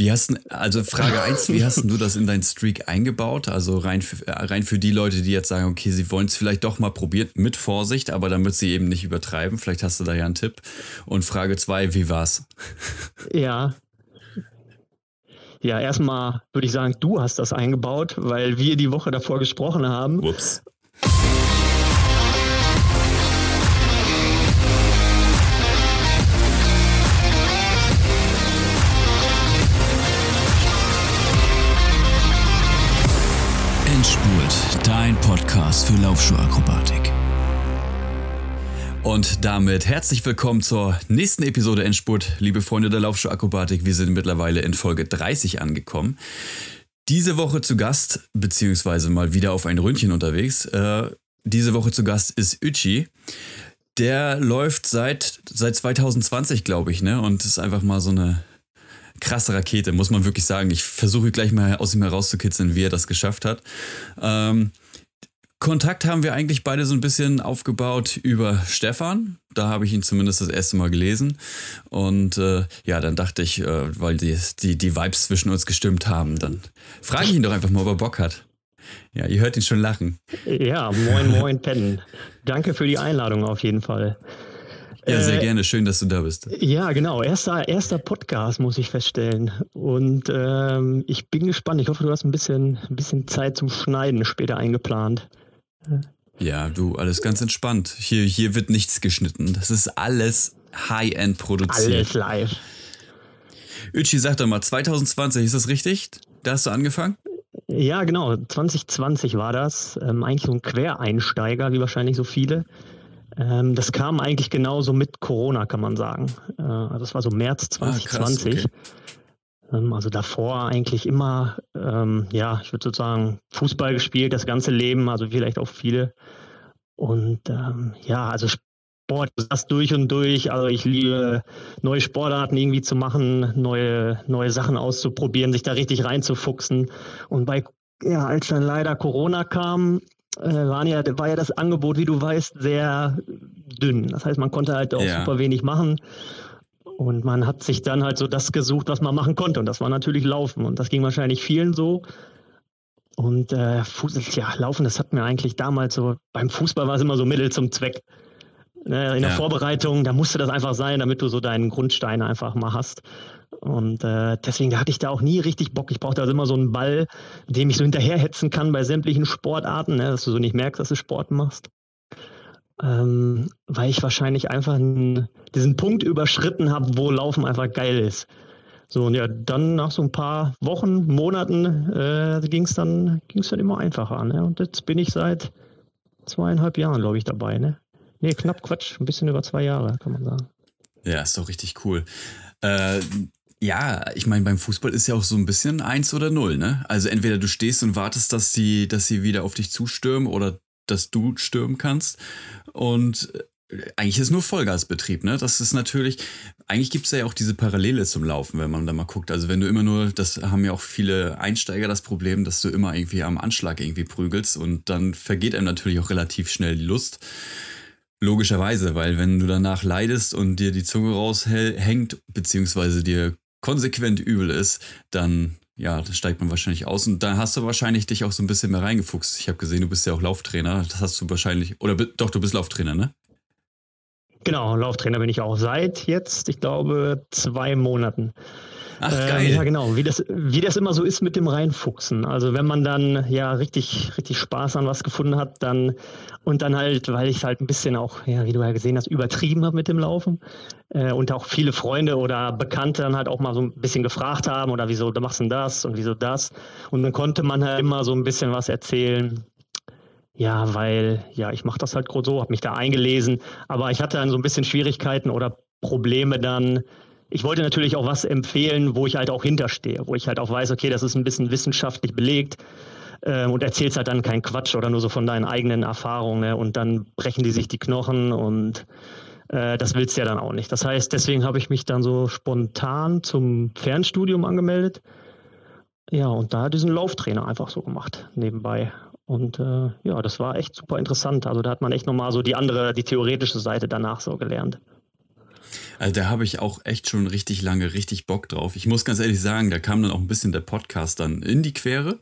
Wie hast also Frage 1, wie hast du das in deinen Streak eingebaut? Also rein für, äh, rein für die Leute, die jetzt sagen, okay, sie wollen es vielleicht doch mal probieren, mit Vorsicht, aber damit sie eben nicht übertreiben. Vielleicht hast du da ja einen Tipp. Und Frage 2, wie war's? Ja. Ja, erstmal würde ich sagen, du hast das eingebaut, weil wir die Woche davor gesprochen haben. Ups. Podcast für Laufschuhakrobatik. Und damit herzlich willkommen zur nächsten Episode Endspurt, liebe Freunde der Laufschuhakrobatik. Wir sind mittlerweile in Folge 30 angekommen. Diese Woche zu Gast, beziehungsweise mal wieder auf ein Ründchen unterwegs. Äh, diese Woche zu Gast ist Uchi. Der läuft seit, seit 2020, glaube ich, ne? Und ist einfach mal so eine krasse Rakete, muss man wirklich sagen. Ich versuche gleich mal aus ihm herauszukitzeln, wie er das geschafft hat. Ähm, Kontakt haben wir eigentlich beide so ein bisschen aufgebaut über Stefan. Da habe ich ihn zumindest das erste Mal gelesen. Und äh, ja, dann dachte ich, äh, weil die, die, die Vibes zwischen uns gestimmt haben, dann frage ich ihn doch einfach mal, ob er Bock hat. Ja, ihr hört ihn schon lachen. Ja, moin, moin, Pen. Danke für die Einladung auf jeden Fall. Ja, sehr äh, gerne. Schön, dass du da bist. Ja, genau. Erster, erster Podcast, muss ich feststellen. Und ähm, ich bin gespannt. Ich hoffe, du hast ein bisschen, ein bisschen Zeit zum Schneiden später eingeplant. Ja, du, alles ganz entspannt. Hier, hier wird nichts geschnitten. Das ist alles High-End produziert. Alles live. Uchi, sag doch mal, 2020, ist das richtig? Da hast du angefangen? Ja, genau. 2020 war das. Ähm, eigentlich so ein Quereinsteiger, wie wahrscheinlich so viele. Ähm, das kam eigentlich genauso mit Corona, kann man sagen. Äh, also das war so März 2020. Ah, krass, okay. Ähm, also davor eigentlich immer, ähm, ja, ich würde sozusagen Fußball gespielt, das ganze Leben, also vielleicht auch viele. Und ähm, ja, also Sport, das durch und durch. Also ich liebe neue Sportarten irgendwie zu machen, neue, neue Sachen auszuprobieren, sich da richtig reinzufuchsen. Und bei ja, als dann leider Corona kam, äh, waren ja, war ja das Angebot, wie du weißt, sehr dünn. Das heißt, man konnte halt auch ja. super wenig machen. Und man hat sich dann halt so das gesucht, was man machen konnte. Und das war natürlich Laufen. Und das ging wahrscheinlich vielen so. Und äh, Fuß, ja, Laufen, das hat mir eigentlich damals so, beim Fußball war es immer so Mittel zum Zweck. Ne, in der ja. Vorbereitung, da musste das einfach sein, damit du so deinen Grundstein einfach mal hast. Und äh, deswegen hatte ich da auch nie richtig Bock. Ich brauchte also immer so einen Ball, dem ich so hinterherhetzen kann bei sämtlichen Sportarten, ne, dass du so nicht merkst, dass du Sport machst. Ähm, weil ich wahrscheinlich einfach diesen Punkt überschritten habe, wo Laufen einfach geil ist. So, und ja, dann nach so ein paar Wochen, Monaten äh, ging es dann, ging's dann immer einfacher. Ne? Und jetzt bin ich seit zweieinhalb Jahren, glaube ich, dabei. Ne? Nee, knapp Quatsch, ein bisschen über zwei Jahre, kann man sagen. Ja, ist doch richtig cool. Äh, ja, ich meine, beim Fußball ist ja auch so ein bisschen eins oder null, ne? Also entweder du stehst und wartest, dass sie, dass sie wieder auf dich zustürmen oder dass du stürmen kannst. Und äh, eigentlich ist nur Vollgasbetrieb, ne? Das ist natürlich, eigentlich gibt es ja auch diese Parallele zum Laufen, wenn man da mal guckt. Also wenn du immer nur, das haben ja auch viele Einsteiger das Problem, dass du immer irgendwie am Anschlag irgendwie prügelst und dann vergeht einem natürlich auch relativ schnell die Lust. Logischerweise, weil wenn du danach leidest und dir die Zunge raushängt, beziehungsweise dir konsequent übel ist, dann ja, da steigt man wahrscheinlich aus und da hast du wahrscheinlich dich auch so ein bisschen mehr reingefuchst. Ich habe gesehen, du bist ja auch Lauftrainer. Das hast du wahrscheinlich, oder doch, du bist Lauftrainer, ne? Genau, Lauftrainer bin ich auch seit jetzt, ich glaube, zwei Monaten. Ach, ähm, geil. Ähm, ja, genau. Wie das, wie das immer so ist mit dem Reinfuchsen. Also wenn man dann ja richtig, richtig Spaß an was gefunden hat, dann und dann halt, weil ich halt ein bisschen auch, ja, wie du ja gesehen hast, übertrieben habe mit dem Laufen äh, und auch viele Freunde oder Bekannte dann halt auch mal so ein bisschen gefragt haben oder wieso du machst denn das und wieso das. Und dann konnte man halt immer so ein bisschen was erzählen. Ja, weil, ja, ich mache das halt so, habe mich da eingelesen, aber ich hatte dann so ein bisschen Schwierigkeiten oder Probleme dann, ich wollte natürlich auch was empfehlen, wo ich halt auch hinterstehe, wo ich halt auch weiß, okay, das ist ein bisschen wissenschaftlich belegt äh, und erzählst halt dann keinen Quatsch oder nur so von deinen eigenen Erfahrungen ne? und dann brechen die sich die Knochen und äh, das willst du ja dann auch nicht. Das heißt, deswegen habe ich mich dann so spontan zum Fernstudium angemeldet. Ja, und da diesen Lauftrainer einfach so gemacht nebenbei. Und äh, ja, das war echt super interessant. Also da hat man echt nochmal so die andere, die theoretische Seite danach so gelernt. Also da habe ich auch echt schon richtig lange richtig Bock drauf. Ich muss ganz ehrlich sagen, da kam dann auch ein bisschen der Podcast dann in die Quere.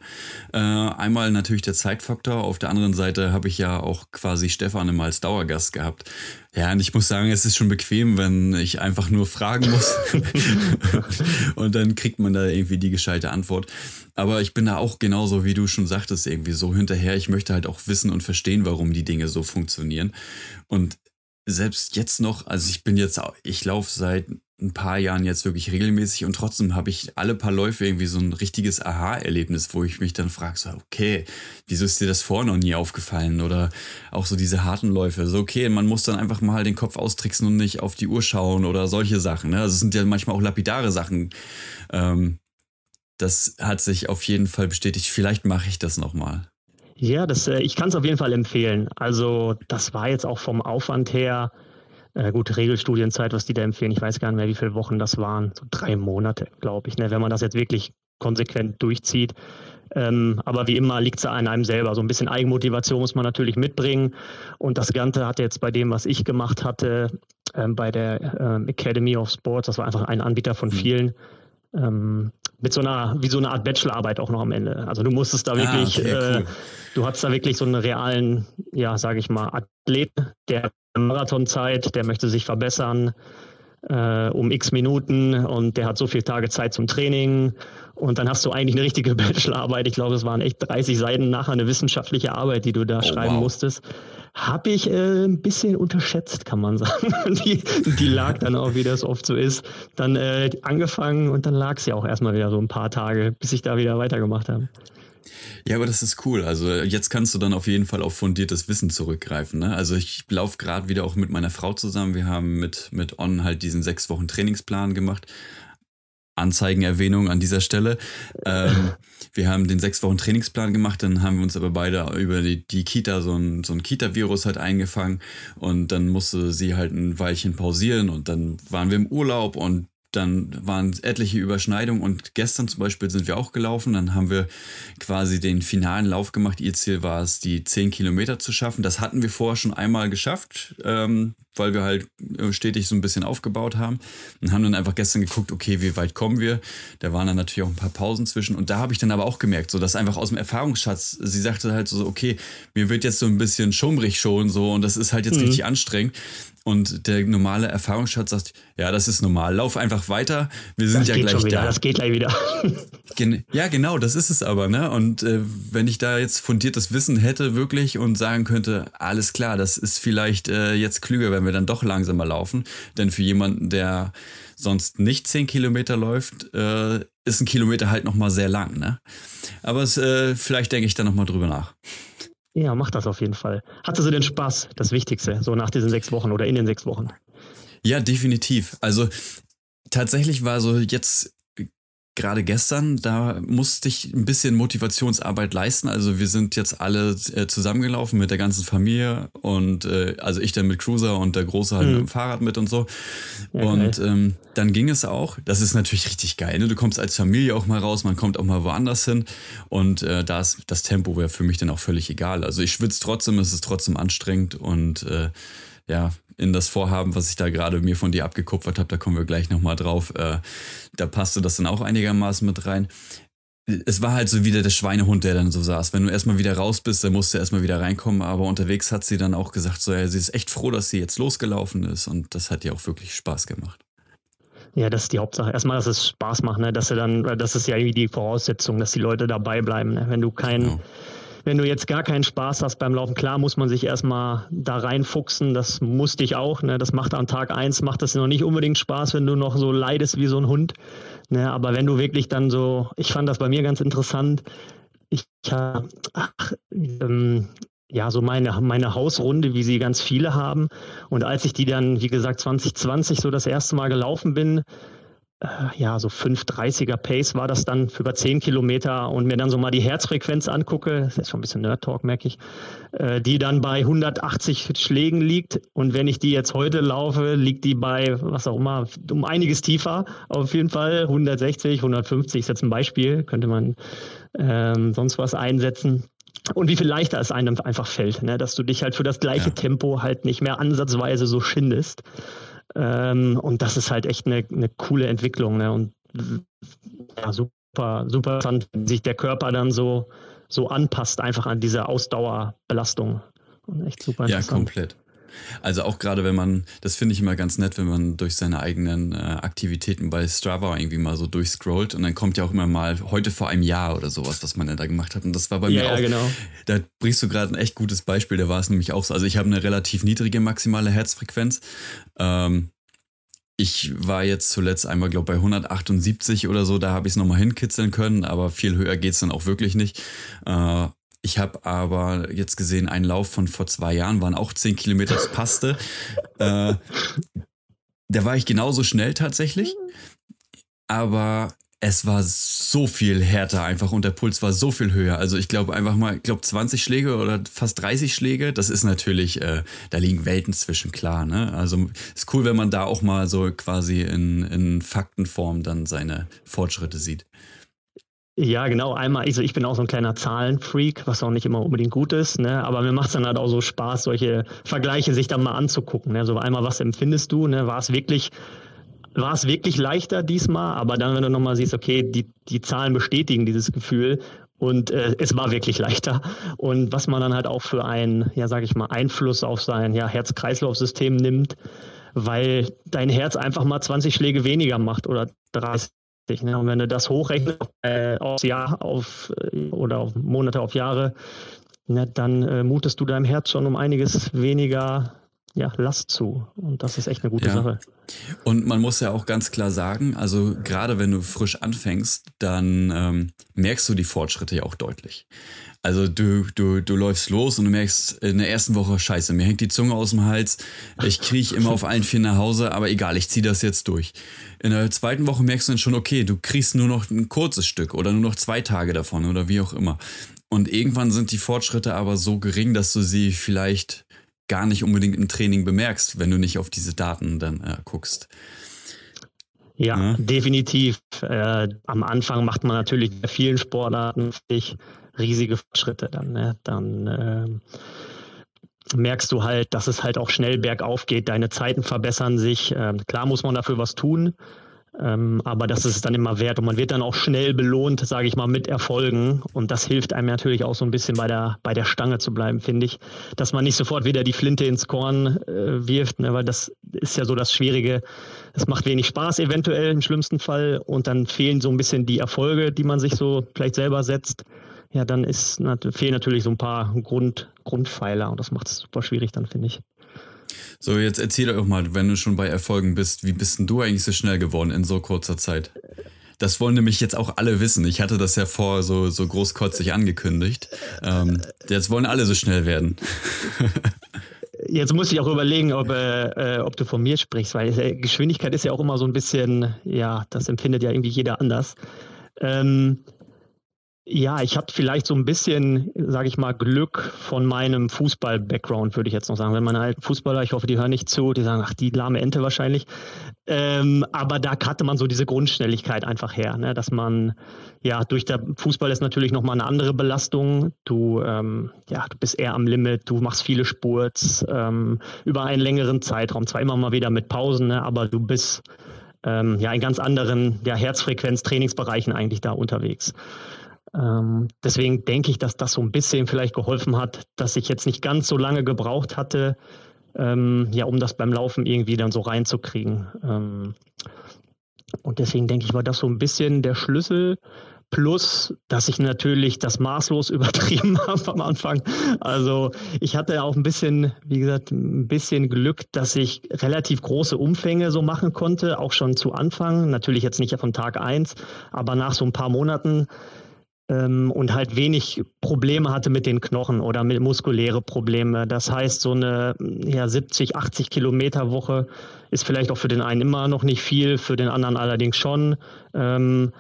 Äh, einmal natürlich der Zeitfaktor, auf der anderen Seite habe ich ja auch quasi Stefan immer als Dauergast gehabt. Ja, und ich muss sagen, es ist schon bequem, wenn ich einfach nur fragen muss. und dann kriegt man da irgendwie die gescheite Antwort. Aber ich bin da auch genauso, wie du schon sagtest, irgendwie so hinterher. Ich möchte halt auch wissen und verstehen, warum die Dinge so funktionieren. Und selbst jetzt noch, also ich bin jetzt, ich laufe seit ein paar Jahren jetzt wirklich regelmäßig und trotzdem habe ich alle paar Läufe irgendwie so ein richtiges Aha-Erlebnis, wo ich mich dann frage, so, okay, wieso ist dir das vorher noch nie aufgefallen? Oder auch so diese harten Läufe, so, okay, man muss dann einfach mal den Kopf austricksen und nicht auf die Uhr schauen oder solche Sachen. Ne? Also es sind ja manchmal auch lapidare Sachen. Ähm, das hat sich auf jeden Fall bestätigt. Vielleicht mache ich das nochmal. Ja, das, äh, ich kann es auf jeden Fall empfehlen. Also das war jetzt auch vom Aufwand her, äh, gut, Regelstudienzeit, was die da empfehlen, ich weiß gar nicht mehr, wie viele Wochen das waren, so drei Monate, glaube ich, ne, wenn man das jetzt wirklich konsequent durchzieht. Ähm, aber wie immer liegt es an einem selber. So ein bisschen Eigenmotivation muss man natürlich mitbringen. Und das Ganze hat jetzt bei dem, was ich gemacht hatte, ähm, bei der ähm, Academy of Sports, das war einfach ein Anbieter von mhm. vielen, ähm, mit so einer, wie so eine Art Bachelorarbeit auch noch am Ende. Also du musstest da ah, wirklich, ah, okay, cool. äh, du hattest da wirklich so einen realen, ja, sage ich mal, Athlet, der Marathonzeit, der möchte sich verbessern äh, um x Minuten und der hat so viele Tage Zeit zum Training. Und dann hast du eigentlich eine richtige Bachelorarbeit. Ich glaube, es waren echt 30 Seiten nachher eine wissenschaftliche Arbeit, die du da oh, schreiben wow. musstest. Habe ich äh, ein bisschen unterschätzt, kann man sagen. die, die lag dann auch, wie das oft so ist, dann äh, angefangen und dann lag sie auch erstmal wieder so ein paar Tage, bis ich da wieder weitergemacht habe. Ja, aber das ist cool. Also jetzt kannst du dann auf jeden Fall auf fundiertes Wissen zurückgreifen. Ne? Also ich laufe gerade wieder auch mit meiner Frau zusammen. Wir haben mit, mit On halt diesen sechs Wochen Trainingsplan gemacht. Anzeigenerwähnung an dieser Stelle. Ähm, wir haben den sechs Wochen Trainingsplan gemacht, dann haben wir uns aber beide über die, die Kita so ein, so ein Kita-Virus halt eingefangen und dann musste sie halt ein Weilchen pausieren und dann waren wir im Urlaub und dann waren etliche Überschneidungen und gestern zum Beispiel sind wir auch gelaufen. Dann haben wir quasi den finalen Lauf gemacht. Ihr Ziel war es, die 10 Kilometer zu schaffen. Das hatten wir vorher schon einmal geschafft, ähm, weil wir halt stetig so ein bisschen aufgebaut haben. Und haben dann einfach gestern geguckt, okay, wie weit kommen wir? Da waren dann natürlich auch ein paar Pausen zwischen. Und da habe ich dann aber auch gemerkt, so dass einfach aus dem Erfahrungsschatz, sie sagte halt so, okay, mir wird jetzt so ein bisschen schummrig schon so und das ist halt jetzt mhm. richtig anstrengend. Und der normale Erfahrungsschatz sagt, ja, das ist normal, lauf einfach weiter, wir sind das ja gleich wieder, da. Das geht gleich wieder. Gen ja, genau, das ist es aber, ne? Und äh, wenn ich da jetzt fundiertes Wissen hätte wirklich und sagen könnte, alles klar, das ist vielleicht äh, jetzt klüger, wenn wir dann doch langsamer laufen. Denn für jemanden, der sonst nicht zehn Kilometer läuft, äh, ist ein Kilometer halt nochmal sehr lang, ne? Aber es, äh, vielleicht denke ich da nochmal drüber nach. Ja, mach das auf jeden Fall. Hatte sie denn Spaß? Das Wichtigste, so nach diesen sechs Wochen oder in den sechs Wochen? Ja, definitiv. Also tatsächlich war so jetzt gerade gestern, da musste ich ein bisschen Motivationsarbeit leisten. Also wir sind jetzt alle äh, zusammengelaufen mit der ganzen Familie und äh, also ich dann mit Cruiser und der Große halt mhm. mit dem Fahrrad mit und so. Ja, und ähm, dann ging es auch. Das ist natürlich richtig geil. Ne? Du kommst als Familie auch mal raus, man kommt auch mal woanders hin und äh, da ist das Tempo wäre für mich dann auch völlig egal. Also ich schwitze trotzdem, es ist trotzdem anstrengend und äh, ja, in das Vorhaben, was ich da gerade mir von dir abgekupfert habe, da kommen wir gleich nochmal drauf, äh, da passte das dann auch einigermaßen mit rein. Es war halt so wieder der Schweinehund, der dann so saß. Wenn du erstmal wieder raus bist, dann musst du erstmal wieder reinkommen. Aber unterwegs hat sie dann auch gesagt, so, ja, sie ist echt froh, dass sie jetzt losgelaufen ist. Und das hat ihr auch wirklich Spaß gemacht. Ja, das ist die Hauptsache. Erstmal, dass es Spaß macht, ne? dass sie dann, das ist ja irgendwie die Voraussetzung, dass die Leute dabei bleiben. Ne? Wenn du kein, genau wenn du jetzt gar keinen Spaß hast beim Laufen, klar muss man sich erstmal da reinfuchsen, das musste ich auch. Ne? Das macht am Tag eins macht das noch nicht unbedingt Spaß, wenn du noch so leidest wie so ein Hund. Ne? Aber wenn du wirklich dann so, ich fand das bei mir ganz interessant, ich ach, ähm, ja, so meine, meine Hausrunde, wie sie ganz viele haben. Und als ich die dann, wie gesagt, 2020 so das erste Mal gelaufen bin, ja, so 5,30er Pace war das dann für über 10 Kilometer und mir dann so mal die Herzfrequenz angucke, das ist schon ein bisschen Nerd-Talk, merke ich, äh, die dann bei 180 Schlägen liegt. Und wenn ich die jetzt heute laufe, liegt die bei, was auch immer, um einiges tiefer. Auf jeden Fall 160, 150 ist jetzt ein Beispiel, könnte man ähm, sonst was einsetzen. Und wie viel leichter es einem einfach fällt, ne? dass du dich halt für das gleiche ja. Tempo halt nicht mehr ansatzweise so schindest. Ähm, und das ist halt echt eine, eine coole Entwicklung. Ne? Und ja, super, super interessant, wie sich der Körper dann so, so anpasst, einfach an diese Ausdauerbelastung. Und echt super interessant. Ja, komplett. Also auch gerade wenn man, das finde ich immer ganz nett, wenn man durch seine eigenen äh, Aktivitäten bei Strava irgendwie mal so durchscrollt und dann kommt ja auch immer mal heute vor einem Jahr oder sowas, was man da gemacht hat. Und das war bei ja, mir auch. Ja, genau. Da bringst du gerade ein echt gutes Beispiel, da war es nämlich auch so. Also ich habe eine relativ niedrige maximale Herzfrequenz. Ähm, ich war jetzt zuletzt einmal, glaube ich, bei 178 oder so, da habe ich es nochmal hinkitzeln können, aber viel höher geht es dann auch wirklich nicht. Äh, ich habe aber jetzt gesehen, einen Lauf von vor zwei Jahren waren auch zehn Kilometer, das passte. äh, da war ich genauso schnell tatsächlich. Aber es war so viel härter einfach und der Puls war so viel höher. Also ich glaube einfach mal, ich glaube 20 Schläge oder fast 30 Schläge, das ist natürlich, äh, da liegen Welten zwischen, klar. Ne? Also ist cool, wenn man da auch mal so quasi in, in Faktenform dann seine Fortschritte sieht. Ja, genau. Einmal, also ich bin auch so ein kleiner Zahlenfreak, was auch nicht immer unbedingt gut ist, ne? aber mir macht es dann halt auch so Spaß, solche Vergleiche sich dann mal anzugucken. Ne? So einmal, was empfindest du? Ne? War es wirklich, war es wirklich leichter diesmal? Aber dann, wenn du nochmal siehst, okay, die, die Zahlen bestätigen dieses Gefühl und äh, es war wirklich leichter. Und was man dann halt auch für einen, ja, sag ich mal, Einfluss auf sein ja, Herz-Kreislauf-System nimmt, weil dein Herz einfach mal 20 Schläge weniger macht oder 30 Ne? Und wenn du das hochrechnest äh, aufs Jahr auf, äh, oder auf Monate auf Jahre, ne, dann äh, mutest du deinem Herz schon um einiges weniger ja, Last zu. Und das ist echt eine gute ja. Sache. Und man muss ja auch ganz klar sagen, also gerade wenn du frisch anfängst, dann ähm, merkst du die Fortschritte ja auch deutlich. Also du, du, du läufst los und du merkst in der ersten Woche, scheiße, mir hängt die Zunge aus dem Hals, ich kriege immer auf allen vier nach Hause, aber egal, ich ziehe das jetzt durch. In der zweiten Woche merkst du dann schon, okay, du kriegst nur noch ein kurzes Stück oder nur noch zwei Tage davon oder wie auch immer. Und irgendwann sind die Fortschritte aber so gering, dass du sie vielleicht gar nicht unbedingt im Training bemerkst, wenn du nicht auf diese Daten dann äh, guckst. Ja, ja, definitiv. Äh, am Anfang macht man natürlich bei vielen Sportarten riesige Schritte dann. Ne? Dann äh, merkst du halt, dass es halt auch schnell bergauf geht. Deine Zeiten verbessern sich. Äh, klar muss man dafür was tun. Ähm, aber das ist es dann immer wert und man wird dann auch schnell belohnt, sage ich mal, mit Erfolgen. Und das hilft einem natürlich auch so ein bisschen bei der, bei der Stange zu bleiben, finde ich. Dass man nicht sofort wieder die Flinte ins Korn äh, wirft, ne? weil das ist ja so das Schwierige. Es macht wenig Spaß eventuell im schlimmsten Fall und dann fehlen so ein bisschen die Erfolge, die man sich so vielleicht selber setzt. Ja, dann ist, fehlen natürlich so ein paar Grund, Grundpfeiler und das macht es super schwierig dann, finde ich. So, jetzt erzähl doch mal, wenn du schon bei Erfolgen bist, wie bist denn du eigentlich so schnell geworden in so kurzer Zeit? Das wollen nämlich jetzt auch alle wissen. Ich hatte das ja vor so, so großkotzig angekündigt. Ähm, jetzt wollen alle so schnell werden. Jetzt muss ich auch überlegen, ob, äh, ob du von mir sprichst, weil äh, Geschwindigkeit ist ja auch immer so ein bisschen, ja, das empfindet ja irgendwie jeder anders. Ähm, ja, ich habe vielleicht so ein bisschen, sage ich mal, Glück von meinem Fußball-Background, würde ich jetzt noch sagen. Wenn meine alten Fußballer, ich hoffe, die hören nicht zu, die sagen, ach, die lahme Ente wahrscheinlich. Ähm, aber da hatte man so diese Grundschnelligkeit einfach her, ne? dass man, ja, durch der Fußball ist natürlich nochmal eine andere Belastung. Du, ähm, ja, du bist eher am Limit, du machst viele Spurts ähm, über einen längeren Zeitraum, zwar immer mal wieder mit Pausen, ne? aber du bist ähm, ja in ganz anderen ja, Herzfrequenz-Trainingsbereichen eigentlich da unterwegs. Ähm, deswegen denke ich, dass das so ein bisschen vielleicht geholfen hat, dass ich jetzt nicht ganz so lange gebraucht hatte, ähm, ja, um das beim Laufen irgendwie dann so reinzukriegen. Ähm, und deswegen denke ich, war das so ein bisschen der Schlüssel. Plus, dass ich natürlich das maßlos übertrieben habe am Anfang. Also ich hatte auch ein bisschen, wie gesagt, ein bisschen Glück, dass ich relativ große Umfänge so machen konnte, auch schon zu Anfang. Natürlich jetzt nicht von Tag eins, aber nach so ein paar Monaten ähm, und halt wenig Probleme hatte mit den Knochen oder mit muskuläre Probleme. Das heißt, so eine ja, 70, 80 Kilometer Woche ist vielleicht auch für den einen immer noch nicht viel, für den anderen allerdings schon. Ähm,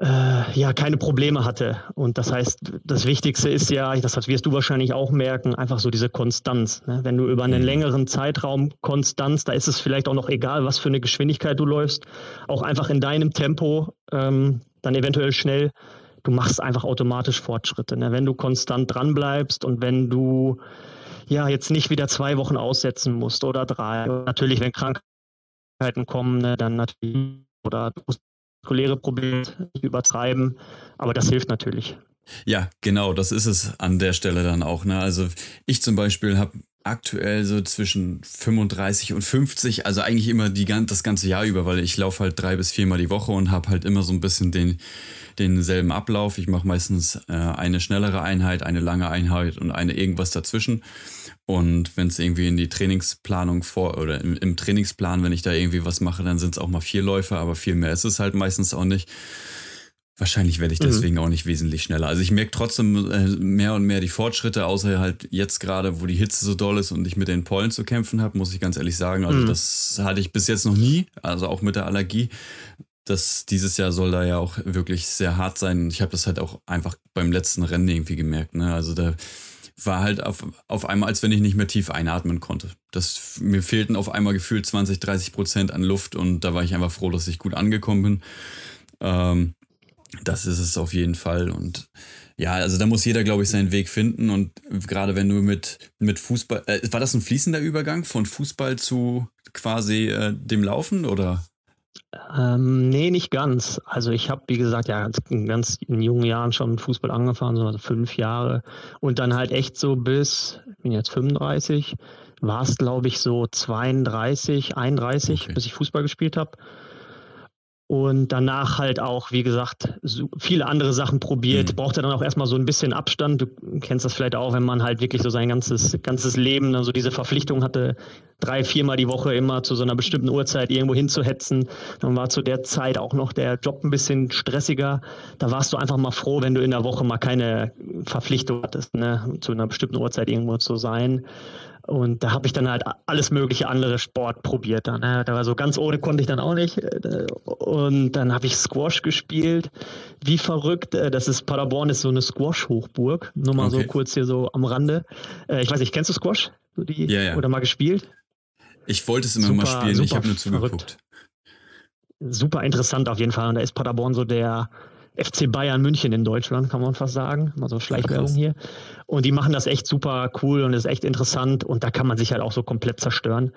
äh, ja, keine Probleme hatte. Und das heißt, das Wichtigste ist ja, das wirst du wahrscheinlich auch merken, einfach so diese Konstanz. Ne? Wenn du über einen mhm. längeren Zeitraum Konstanz, da ist es vielleicht auch noch egal, was für eine Geschwindigkeit du läufst, auch einfach in deinem Tempo ähm, dann eventuell schnell, du machst einfach automatisch Fortschritte. Ne? Wenn du konstant dran bleibst und wenn du ja jetzt nicht wieder zwei Wochen aussetzen musst oder drei. Natürlich, wenn Krankheiten kommen, ne, dann natürlich oder muskuläre Probleme übertreiben. Aber das hilft natürlich. Ja, genau, das ist es an der Stelle dann auch. Ne? Also ich zum Beispiel habe aktuell so zwischen 35 und 50, also eigentlich immer die, das ganze Jahr über, weil ich laufe halt drei bis viermal die Woche und habe halt immer so ein bisschen den, denselben Ablauf. Ich mache meistens äh, eine schnellere Einheit, eine lange Einheit und eine irgendwas dazwischen. Und wenn es irgendwie in die Trainingsplanung vor oder im, im Trainingsplan, wenn ich da irgendwie was mache, dann sind es auch mal vier Läufe, aber viel mehr ist es halt meistens auch nicht. Wahrscheinlich werde ich mhm. deswegen mhm. auch nicht wesentlich schneller. Also ich merke trotzdem äh, mehr und mehr die Fortschritte, außer halt jetzt gerade, wo die Hitze so doll ist und ich mit den Pollen zu kämpfen habe, muss ich ganz ehrlich sagen. Also mhm. das hatte ich bis jetzt noch nie, also auch mit der Allergie. Das, dieses Jahr soll da ja auch wirklich sehr hart sein. Ich habe das halt auch einfach beim letzten Rennen irgendwie gemerkt. Ne? Also da war halt auf, auf einmal, als wenn ich nicht mehr tief einatmen konnte. Das, mir fehlten auf einmal gefühlt 20, 30 Prozent an Luft und da war ich einfach froh, dass ich gut angekommen bin. Ähm, das ist es auf jeden Fall. Und ja, also da muss jeder, glaube ich, seinen Weg finden. Und gerade wenn du mit, mit Fußball, äh, war das ein fließender Übergang von Fußball zu quasi äh, dem Laufen oder? Ähm, nee, nicht ganz. Also ich habe, wie gesagt, ja in ganz in jungen Jahren schon mit Fußball angefangen, so also fünf Jahre. Und dann halt echt so bis, ich bin jetzt 35, war es, glaube ich, so 32, 31, okay. bis ich Fußball gespielt habe und danach halt auch, wie gesagt, so viele andere Sachen probiert. Mhm. Brauchte dann auch erstmal so ein bisschen Abstand. Du kennst das vielleicht auch, wenn man halt wirklich so sein ganzes, ganzes Leben, also diese Verpflichtung hatte, drei, viermal die Woche immer zu so einer bestimmten Uhrzeit irgendwo hinzuhetzen. Dann war zu der Zeit auch noch der Job ein bisschen stressiger. Da warst du einfach mal froh, wenn du in der Woche mal keine Verpflichtung hattest, ne, zu einer bestimmten Uhrzeit irgendwo zu sein. Und da habe ich dann halt alles mögliche andere Sport probiert. Dann, ne? Da war so ganz ohne konnte ich dann auch nicht. Und dann habe ich Squash gespielt. Wie verrückt. Äh, das ist Paderborn ist so eine Squash-Hochburg. Nur mal okay. so kurz hier so am Rande. Äh, ich weiß nicht, kennst du Squash? Die, ja, ja. Oder mal gespielt? Ich wollte es immer super, mal spielen, ich habe nur zugeguckt. Super interessant auf jeden Fall. Und da ist Paderborn so der FC Bayern München in Deutschland, kann man fast sagen. Mal so Schleichwerbung hier. Und die machen das echt super cool und ist echt interessant. Und da kann man sich halt auch so komplett zerstören.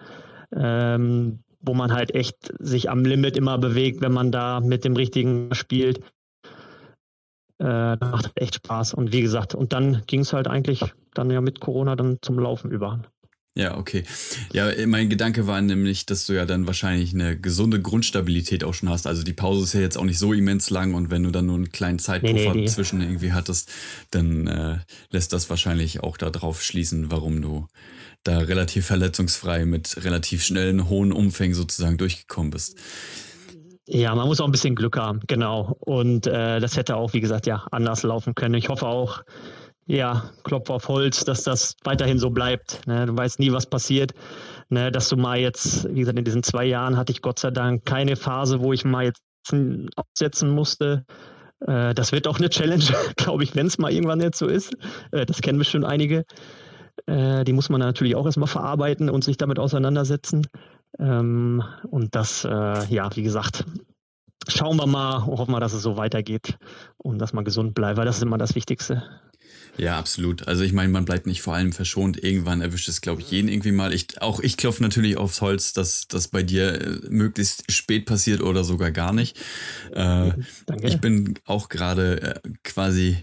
Ähm, wo man halt echt sich am Limit immer bewegt, wenn man da mit dem richtigen spielt. Äh, macht echt Spaß. Und wie gesagt, und dann ging es halt eigentlich dann ja mit Corona dann zum Laufen über. Ja, okay. Ja, mein Gedanke war nämlich, dass du ja dann wahrscheinlich eine gesunde Grundstabilität auch schon hast. Also die Pause ist ja jetzt auch nicht so immens lang und wenn du dann nur einen kleinen Zeitpuffer nee, nee, nee. zwischen irgendwie hattest, dann äh, lässt das wahrscheinlich auch darauf schließen, warum du da relativ verletzungsfrei mit relativ schnellen, hohen Umfängen sozusagen durchgekommen bist. Ja, man muss auch ein bisschen Glück haben, genau. Und äh, das hätte auch, wie gesagt, ja, anders laufen können. Ich hoffe auch, ja, Klopf auf Holz, dass das weiterhin so bleibt. Ne? Du weißt nie, was passiert. Ne? Dass du mal jetzt, wie gesagt, in diesen zwei Jahren hatte ich Gott sei Dank keine Phase, wo ich mal jetzt aufsetzen musste. Äh, das wird auch eine Challenge, glaube ich, wenn es mal irgendwann jetzt so ist. Äh, das kennen bestimmt einige. Äh, die muss man natürlich auch erstmal verarbeiten und sich damit auseinandersetzen. Ähm, und das, äh, ja, wie gesagt, schauen wir mal, hoffen wir, dass es so weitergeht und dass man gesund bleibt, weil das ist immer das Wichtigste. Ja, absolut. Also ich meine, man bleibt nicht vor allem verschont. Irgendwann erwischt es, glaube ich, jeden irgendwie mal. Ich, auch ich klopfe natürlich aufs Holz, dass das bei dir äh, möglichst spät passiert oder sogar gar nicht. Äh, ich bin auch gerade äh, quasi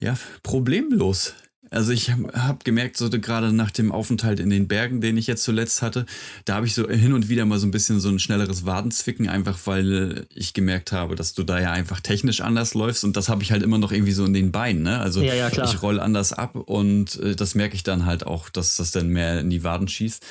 ja problemlos also ich habe gemerkt, so gerade nach dem Aufenthalt in den Bergen, den ich jetzt zuletzt hatte, da habe ich so hin und wieder mal so ein bisschen so ein schnelleres Wadenzwicken, einfach weil ich gemerkt habe, dass du da ja einfach technisch anders läufst und das habe ich halt immer noch irgendwie so in den Beinen. Ne? Also ja, ja, ich roll anders ab und äh, das merke ich dann halt auch, dass das dann mehr in die Waden schießt.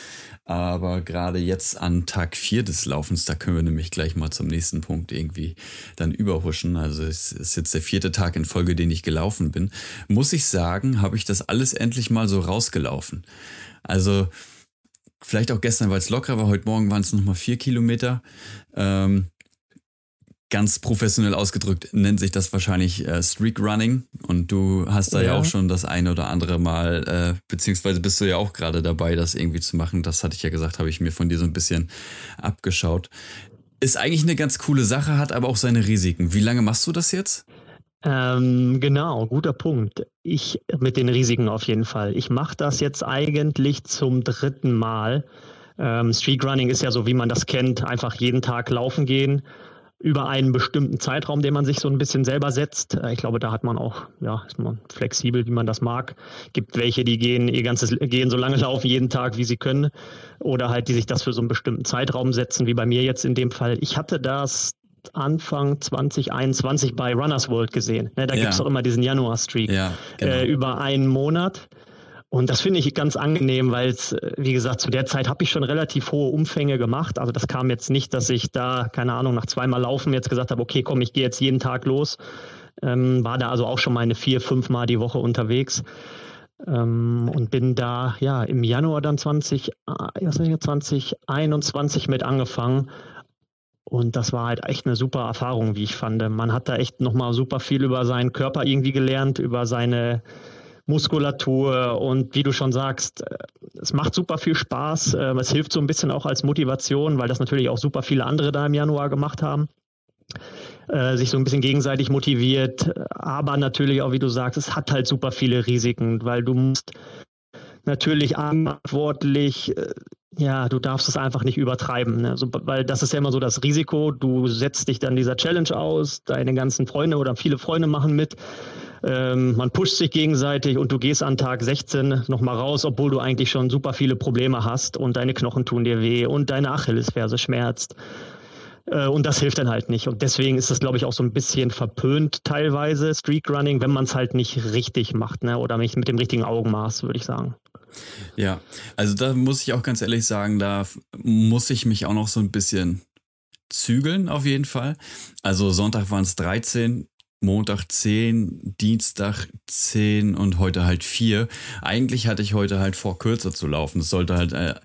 Aber gerade jetzt an Tag 4 des Laufens, da können wir nämlich gleich mal zum nächsten Punkt irgendwie dann überhuschen. Also es ist jetzt der vierte Tag in Folge, den ich gelaufen bin. Muss ich sagen, habe ich das alles endlich mal so rausgelaufen. Also vielleicht auch gestern, weil es locker war. Heute Morgen waren es nochmal vier Kilometer. Ähm, ganz professionell ausgedrückt nennt sich das wahrscheinlich äh, Streak Running. Und du hast da ja. ja. auch schon das eine oder andere Mal, äh, beziehungsweise bist du ja auch gerade dabei, das irgendwie zu machen. Das hatte ich ja gesagt, habe ich mir von dir so ein bisschen abgeschaut. Ist eigentlich eine ganz coole Sache, hat aber auch seine Risiken. Wie lange machst du das jetzt? Ähm, genau, guter Punkt. Ich mit den Risiken auf jeden Fall. Ich mache das jetzt eigentlich zum dritten Mal. Ähm, Street Running ist ja so, wie man das kennt, einfach jeden Tag laufen gehen über einen bestimmten Zeitraum, den man sich so ein bisschen selber setzt. Äh, ich glaube, da hat man auch, ja, ist man flexibel, wie man das mag. Gibt welche, die gehen ihr ganzes gehen so lange laufen jeden Tag, wie sie können, oder halt die sich das für so einen bestimmten Zeitraum setzen, wie bei mir jetzt in dem Fall. Ich hatte das Anfang 2021 bei Runners World gesehen. Ne, da ja. gibt es auch immer diesen Januar-Streak ja, genau. äh, über einen Monat. Und das finde ich ganz angenehm, weil es, äh, wie gesagt, zu der Zeit habe ich schon relativ hohe Umfänge gemacht. Also das kam jetzt nicht, dass ich da, keine Ahnung, nach zweimal Laufen jetzt gesagt habe, okay, komm, ich gehe jetzt jeden Tag los. Ähm, war da also auch schon meine vier, fünf Mal die Woche unterwegs. Ähm, und bin da ja im Januar dann 20, 2021 mit angefangen. Und das war halt echt eine super Erfahrung, wie ich fand. Man hat da echt nochmal super viel über seinen Körper irgendwie gelernt, über seine Muskulatur und wie du schon sagst, äh, es macht super viel Spaß. Äh, es hilft so ein bisschen auch als Motivation, weil das natürlich auch super viele andere da im Januar gemacht haben. Äh, sich so ein bisschen gegenseitig motiviert, aber natürlich auch, wie du sagst, es hat halt super viele Risiken, weil du musst natürlich verantwortlich, ja, du darfst es einfach nicht übertreiben, ne? so, weil das ist ja immer so das Risiko, du setzt dich dann dieser Challenge aus, deine ganzen Freunde oder viele Freunde machen mit ähm, man pusht sich gegenseitig und du gehst an Tag 16 nochmal raus, obwohl du eigentlich schon super viele Probleme hast und deine Knochen tun dir weh und deine Achillesferse schmerzt. Äh, und das hilft dann halt nicht. Und deswegen ist das, glaube ich, auch so ein bisschen verpönt teilweise, Streak Running, wenn man es halt nicht richtig macht ne? oder nicht mit dem richtigen Augenmaß, würde ich sagen. Ja, also da muss ich auch ganz ehrlich sagen, da muss ich mich auch noch so ein bisschen zügeln auf jeden Fall. Also Sonntag waren es 13, Montag 10, Dienstag 10 und heute halt 4. Eigentlich hatte ich heute halt vor, kürzer zu laufen. Das sollte halt, äh,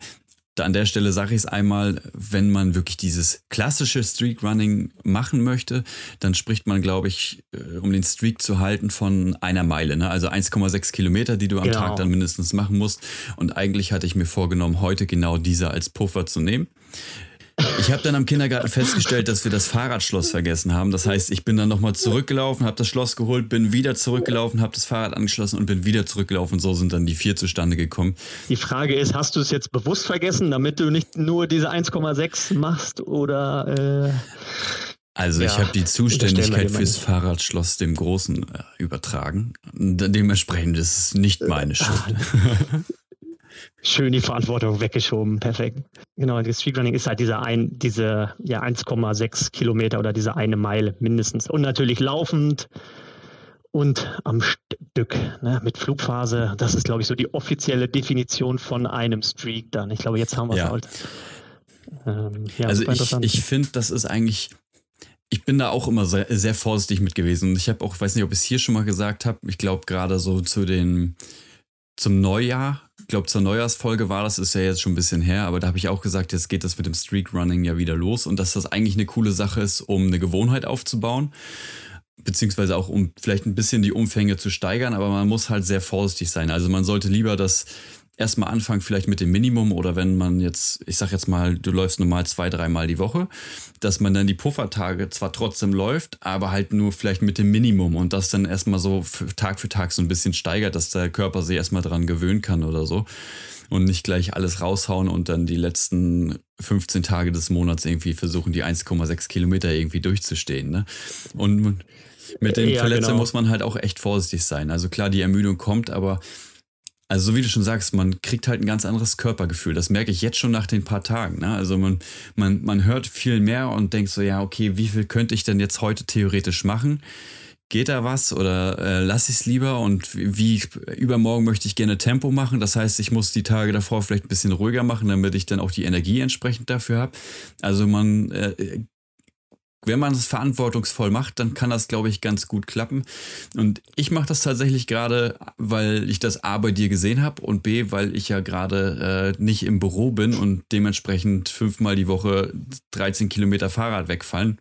an der Stelle sage ich es einmal, wenn man wirklich dieses klassische Streak Running machen möchte, dann spricht man, glaube ich, äh, um den Streak zu halten von einer Meile. Ne? Also 1,6 Kilometer, die du am genau. Tag dann mindestens machen musst. Und eigentlich hatte ich mir vorgenommen, heute genau diese als Puffer zu nehmen. Ich habe dann am Kindergarten festgestellt, dass wir das Fahrradschloss vergessen haben. Das heißt, ich bin dann nochmal zurückgelaufen, habe das Schloss geholt, bin wieder zurückgelaufen, habe das Fahrrad angeschlossen und bin wieder zurückgelaufen. So sind dann die vier zustande gekommen. Die Frage ist, hast du es jetzt bewusst vergessen, damit du nicht nur diese 1,6 machst oder... Äh also ja, ich habe die Zuständigkeit fürs Fahrradschloss dem Großen äh, übertragen. Dementsprechend ist es nicht meine Schuld. schön die Verantwortung weggeschoben. Perfekt. Genau, das Streetrunning ist halt diese, ein, diese ja, 1,6 Kilometer oder diese eine Meile mindestens. Und natürlich laufend und am Stück ne, mit Flugphase. Das ist, glaube ich, so die offizielle Definition von einem Streak dann. Ich glaube, jetzt haben wir es ja. halt. Ähm, ja, also ich, ich finde, das ist eigentlich ich bin da auch immer sehr, sehr vorsichtig mit gewesen. Und ich habe auch, weiß nicht, ob ich es hier schon mal gesagt habe, ich glaube gerade so zu den, zum Neujahr glaube, zur Neujahrsfolge war das, ist ja jetzt schon ein bisschen her, aber da habe ich auch gesagt, jetzt geht das mit dem Streak Running ja wieder los und dass das eigentlich eine coole Sache ist, um eine Gewohnheit aufzubauen, beziehungsweise auch um vielleicht ein bisschen die Umfänge zu steigern, aber man muss halt sehr vorsichtig sein. Also man sollte lieber das erstmal anfangen, vielleicht mit dem Minimum oder wenn man jetzt, ich sag jetzt mal, du läufst normal zwei, dreimal die Woche, dass man dann die Puffertage zwar trotzdem läuft, aber halt nur vielleicht mit dem Minimum und das dann erstmal so für Tag für Tag so ein bisschen steigert, dass der Körper sich erstmal dran gewöhnen kann oder so und nicht gleich alles raushauen und dann die letzten 15 Tage des Monats irgendwie versuchen, die 1,6 Kilometer irgendwie durchzustehen. Ne? Und mit den ja, Verletzungen genau. muss man halt auch echt vorsichtig sein. Also klar, die Ermüdung kommt, aber also so wie du schon sagst, man kriegt halt ein ganz anderes Körpergefühl. Das merke ich jetzt schon nach den paar Tagen. Ne? Also man, man, man hört viel mehr und denkt so, ja, okay, wie viel könnte ich denn jetzt heute theoretisch machen? Geht da was oder äh, lasse ich es lieber? Und wie übermorgen möchte ich gerne Tempo machen. Das heißt, ich muss die Tage davor vielleicht ein bisschen ruhiger machen, damit ich dann auch die Energie entsprechend dafür habe. Also man äh, wenn man es verantwortungsvoll macht, dann kann das, glaube ich, ganz gut klappen. Und ich mache das tatsächlich gerade, weil ich das A bei dir gesehen habe und B, weil ich ja gerade äh, nicht im Büro bin und dementsprechend fünfmal die Woche 13 Kilometer Fahrrad wegfallen.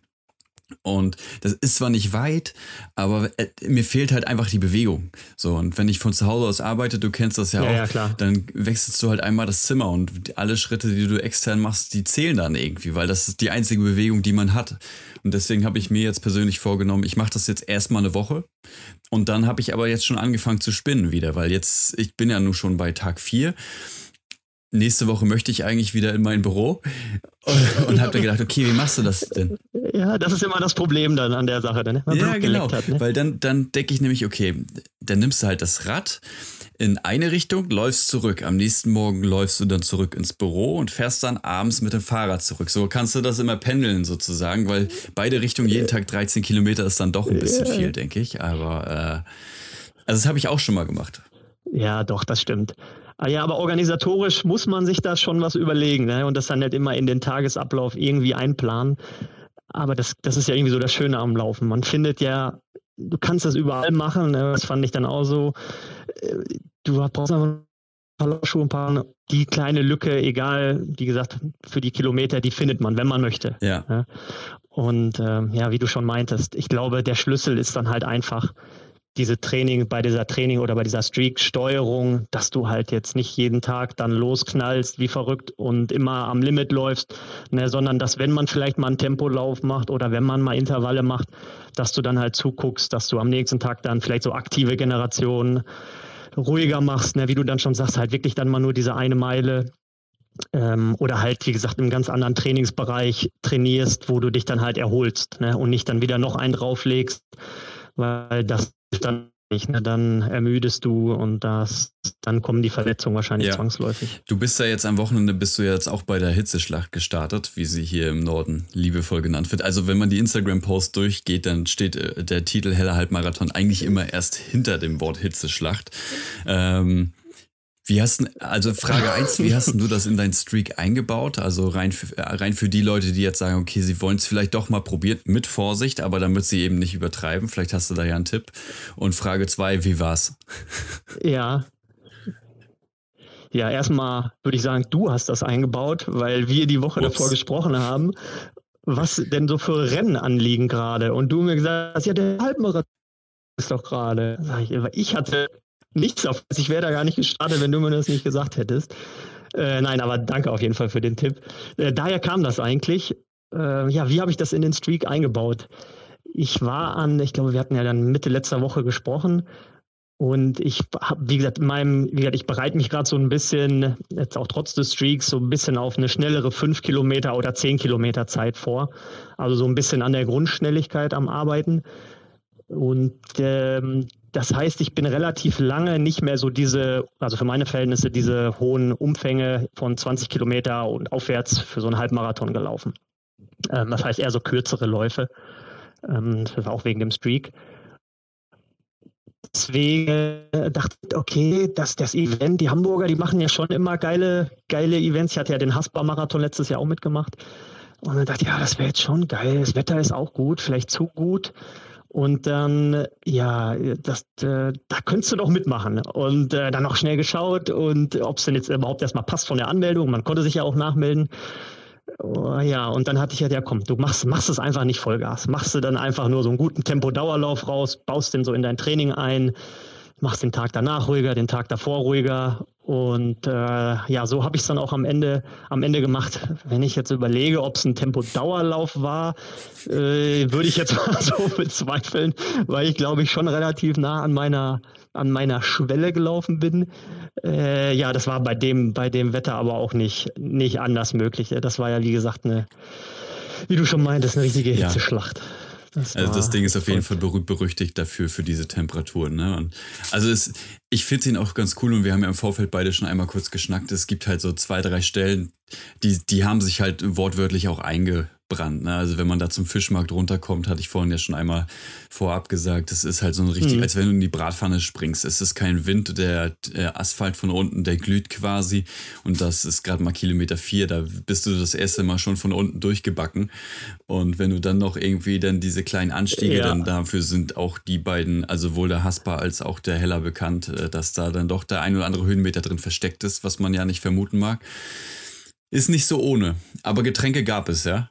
Und das ist zwar nicht weit, aber äh, mir fehlt halt einfach die Bewegung. So, und wenn ich von zu Hause aus arbeite, du kennst das ja, ja auch, ja, dann wechselst du halt einmal das Zimmer und alle Schritte, die du extern machst, die zählen dann irgendwie, weil das ist die einzige Bewegung, die man hat. Und deswegen habe ich mir jetzt persönlich vorgenommen, ich mache das jetzt erstmal eine Woche und dann habe ich aber jetzt schon angefangen zu spinnen wieder, weil jetzt, ich bin ja nun schon bei Tag 4 nächste Woche möchte ich eigentlich wieder in mein Büro und, und habe dann gedacht, okay, wie machst du das denn? Ja, das ist immer das Problem dann an der Sache, ne? ja, genau, hat, ne? weil dann, dann denke ich nämlich, okay, dann nimmst du halt das Rad in eine Richtung, läufst zurück. Am nächsten Morgen läufst du dann zurück ins Büro und fährst dann abends mit dem Fahrrad zurück. So kannst du das immer pendeln sozusagen, weil beide Richtungen jeden Tag 13 Kilometer ist dann doch ein bisschen viel, denke ich. Aber äh, also das habe ich auch schon mal gemacht. Ja, doch, das stimmt. Ah ja, aber organisatorisch muss man sich da schon was überlegen ne? und das dann nicht immer in den Tagesablauf irgendwie einplanen. Aber das, das ist ja irgendwie so das Schöne am Laufen. Man findet ja, du kannst das überall machen. Ne? Das fand ich dann auch so. Äh, du brauchst einfach ein paar Schuhe, ein paar, die kleine Lücke, egal, wie gesagt, für die Kilometer, die findet man, wenn man möchte. Ja. Ne? Und ähm, ja, wie du schon meintest, ich glaube, der Schlüssel ist dann halt einfach, diese Training, bei dieser Training oder bei dieser Streak-Steuerung, dass du halt jetzt nicht jeden Tag dann losknallst wie verrückt und immer am Limit läufst, ne, sondern dass wenn man vielleicht mal einen Tempolauf macht oder wenn man mal Intervalle macht, dass du dann halt zuguckst, dass du am nächsten Tag dann vielleicht so aktive Generationen ruhiger machst, ne, wie du dann schon sagst, halt wirklich dann mal nur diese eine Meile ähm, oder halt, wie gesagt, im ganz anderen Trainingsbereich trainierst, wo du dich dann halt erholst ne, und nicht dann wieder noch einen drauflegst, weil das dann nicht, ne? dann ermüdest du und das, dann kommen die Verletzungen wahrscheinlich ja. zwangsläufig. Du bist ja jetzt am Wochenende, bist du jetzt auch bei der Hitzeschlacht gestartet, wie sie hier im Norden liebevoll genannt wird. Also wenn man die Instagram-Post durchgeht, dann steht äh, der Titel Heller Halbmarathon eigentlich immer erst hinter dem Wort Hitzeschlacht. Ähm, wie hast also Frage 1, wie hast du das in dein Streak eingebaut? Also rein für, rein für die Leute, die jetzt sagen, okay, sie wollen es vielleicht doch mal probieren, mit Vorsicht, aber damit sie eben nicht übertreiben. Vielleicht hast du da ja einen Tipp. Und Frage 2, wie war's? Ja. Ja, erstmal würde ich sagen, du hast das eingebaut, weil wir die Woche Ups. davor gesprochen haben, was denn so für Rennen anliegen gerade. Und du mir gesagt hast, ja, der Halbmarathon ist doch gerade. Ich, ich hatte nichts auf. Ich wäre da gar nicht gestartet, wenn du mir das nicht gesagt hättest. Äh, nein, aber danke auf jeden Fall für den Tipp. Äh, daher kam das eigentlich. Äh, ja, wie habe ich das in den Streak eingebaut? Ich war an, ich glaube, wir hatten ja dann Mitte letzter Woche gesprochen. Und ich habe, wie gesagt, in meinem, wie gesagt, ich bereite mich gerade so ein bisschen, jetzt auch trotz des Streaks, so ein bisschen auf eine schnellere 5 Kilometer oder 10 Kilometer Zeit vor. Also so ein bisschen an der Grundschnelligkeit am Arbeiten. Und ähm, das heißt, ich bin relativ lange nicht mehr so diese, also für meine Verhältnisse, diese hohen Umfänge von 20 Kilometer und aufwärts für so einen Halbmarathon gelaufen. Ähm, das heißt eher so kürzere Läufe. Ähm, das war auch wegen dem Streak. Deswegen dachte ich, okay, das, das Event, die Hamburger, die machen ja schon immer geile, geile Events. Ich hatte ja den Haspa-Marathon letztes Jahr auch mitgemacht. Und dann dachte ich, ja, das wäre jetzt schon geil. Das Wetter ist auch gut, vielleicht zu gut. Und dann, ja, das, äh, da könntest du doch mitmachen. Und äh, dann noch schnell geschaut und ob es denn jetzt überhaupt erstmal passt von der Anmeldung. Man konnte sich ja auch nachmelden. Oh, ja, und dann hatte ich ja, ja komm, du machst, machst es einfach nicht Vollgas. Machst du dann einfach nur so einen guten Tempo-Dauerlauf raus, baust den so in dein Training ein, machst den Tag danach ruhiger, den Tag davor ruhiger und äh, ja, so habe ich es dann auch am Ende, am Ende gemacht. Wenn ich jetzt überlege, ob es ein Tempo-Dauerlauf war, äh, würde ich jetzt mal so bezweifeln, weil ich glaube ich schon relativ nah an meiner, an meiner Schwelle gelaufen bin. Äh, ja, das war bei dem, bei dem Wetter aber auch nicht, nicht anders möglich. Das war ja, wie gesagt, eine, wie du schon meintest, eine richtige Hitzeschlacht. Ja. Das also das Ding ist auf jeden Fall berühmt berüchtigt dafür, für diese Temperaturen. Ne? Und also es, ich finde ihn auch ganz cool und wir haben ja im Vorfeld beide schon einmal kurz geschnackt. Es gibt halt so zwei, drei Stellen, die, die haben sich halt wortwörtlich auch einge, Brand. Ne? Also wenn man da zum Fischmarkt runterkommt, hatte ich vorhin ja schon einmal vorab gesagt, das ist halt so ein richtig, mhm. als wenn du in die Bratpfanne springst. Es ist kein Wind, der, der Asphalt von unten, der glüht quasi. Und das ist gerade mal Kilometer vier, da bist du das erste Mal schon von unten durchgebacken. Und wenn du dann noch irgendwie dann diese kleinen Anstiege, ja. dann dafür sind auch die beiden, also sowohl der Haspa als auch der Heller bekannt, äh, dass da dann doch der ein oder andere Höhenmeter drin versteckt ist, was man ja nicht vermuten mag. Ist nicht so ohne, aber Getränke gab es, ja.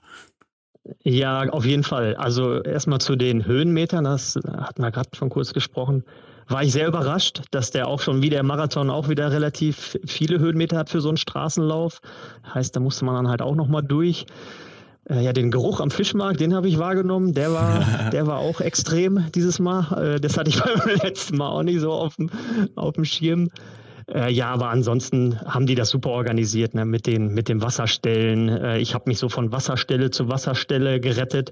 Ja, auf jeden Fall. Also erstmal zu den Höhenmetern, das hatten wir gerade schon kurz gesprochen. War ich sehr überrascht, dass der auch schon wie der Marathon auch wieder relativ viele Höhenmeter hat für so einen Straßenlauf. Heißt, da musste man dann halt auch nochmal durch. Äh, ja, den Geruch am Fischmarkt, den habe ich wahrgenommen. Der war, der war auch extrem dieses Mal. Äh, das hatte ich beim letzten Mal auch nicht so auf dem, auf dem Schirm. Äh, ja, aber ansonsten haben die das super organisiert ne, mit, den, mit den Wasserstellen. Äh, ich habe mich so von Wasserstelle zu Wasserstelle gerettet.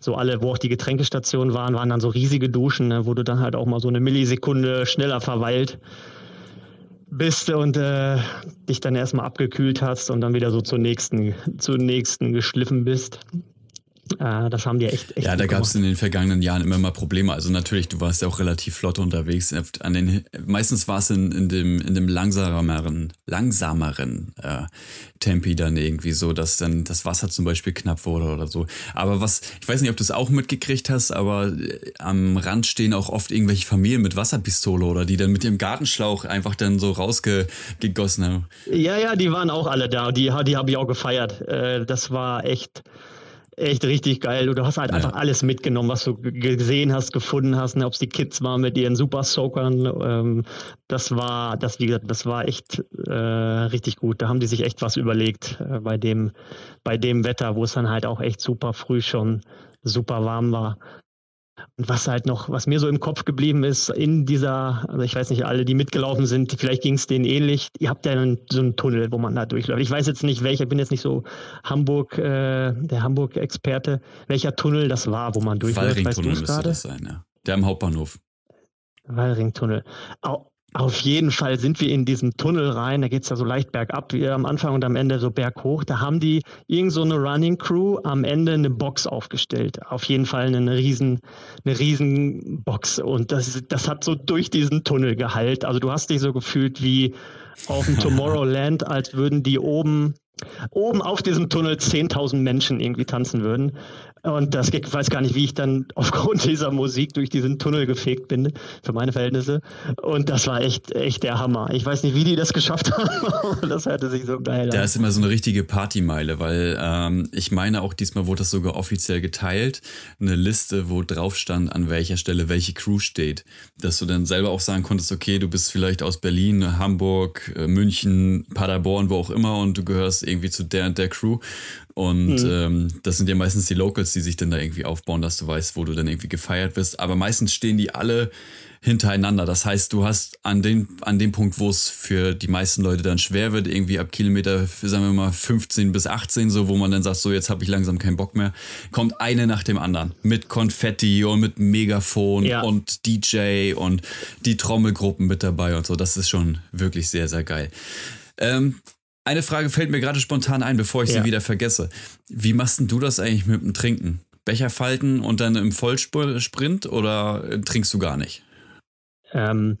So alle, wo auch die Getränkestationen waren, waren dann so riesige Duschen, ne, wo du dann halt auch mal so eine Millisekunde schneller verweilt bist und äh, dich dann erstmal abgekühlt hast und dann wieder so zur nächsten, zur nächsten geschliffen bist. Äh, das haben die echt, echt Ja, da gab es in den vergangenen Jahren immer mal Probleme. Also natürlich, du warst ja auch relativ flott unterwegs. An den, meistens war es in, in, dem, in dem langsameren, langsameren äh, Tempi dann irgendwie so, dass dann das Wasser zum Beispiel knapp wurde oder so. Aber was, ich weiß nicht, ob du es auch mitgekriegt hast, aber äh, am Rand stehen auch oft irgendwelche Familien mit Wasserpistole oder die dann mit ihrem Gartenschlauch einfach dann so rausgegossen haben. Ja, ja, die waren auch alle da. Die, die habe ich auch gefeiert. Äh, das war echt echt richtig geil. Du hast halt ja. einfach alles mitgenommen, was du gesehen hast, gefunden hast, ne? ob es die Kids waren mit ihren Super Soakern. Ähm, das war, das wie gesagt, das war echt äh, richtig gut. Da haben die sich echt was überlegt äh, bei dem, bei dem Wetter, wo es dann halt auch echt super früh schon super warm war. Und was halt noch, was mir so im Kopf geblieben ist, in dieser, also ich weiß nicht, alle, die mitgelaufen sind, vielleicht ging es denen ähnlich. Ihr habt ja einen, so einen Tunnel, wo man da durchläuft. Ich weiß jetzt nicht, welcher, ich bin jetzt nicht so Hamburg, äh, der Hamburg-Experte, welcher Tunnel das war, wo man durchläuft. Weißt du müsste das sein, ja. Der am Hauptbahnhof. Wallringtunnel. Auf jeden Fall sind wir in diesen Tunnel rein, da geht es ja so leicht bergab, wie am Anfang und am Ende so berghoch. Da haben die irgend so eine Running Crew am Ende eine Box aufgestellt. Auf jeden Fall eine riesen, eine riesen Box. Und das, das hat so durch diesen Tunnel geheilt. Also du hast dich so gefühlt wie auf dem Tomorrowland, als würden die oben oben auf diesem Tunnel 10.000 Menschen irgendwie tanzen würden. Und das, ich weiß gar nicht, wie ich dann aufgrund dieser Musik durch diesen Tunnel gefegt bin, für meine Verhältnisse. Und das war echt, echt der Hammer. Ich weiß nicht, wie die das geschafft haben, das hörte sich so geil an. Da ist immer so eine richtige Partymeile, weil ähm, ich meine auch diesmal wurde das sogar offiziell geteilt. Eine Liste, wo drauf stand, an welcher Stelle welche Crew steht. Dass du dann selber auch sagen konntest, okay, du bist vielleicht aus Berlin, Hamburg, äh, München, Paderborn, wo auch immer und du gehörst irgendwie zu der und der Crew. Und mhm. ähm, das sind ja meistens die Locals, die sich dann da irgendwie aufbauen, dass du weißt, wo du dann irgendwie gefeiert wirst. Aber meistens stehen die alle hintereinander. Das heißt, du hast an, den, an dem Punkt, wo es für die meisten Leute dann schwer wird, irgendwie ab Kilometer, sagen wir mal 15 bis 18, so wo man dann sagt, so jetzt habe ich langsam keinen Bock mehr, kommt eine nach dem anderen mit Konfetti und mit Megafon ja. und DJ und die Trommelgruppen mit dabei und so. Das ist schon wirklich sehr, sehr geil. Ähm, eine Frage fällt mir gerade spontan ein, bevor ich ja. sie wieder vergesse. Wie machst denn du das eigentlich mit dem Trinken? Becher falten und dann im Vollsprint oder trinkst du gar nicht? Ähm,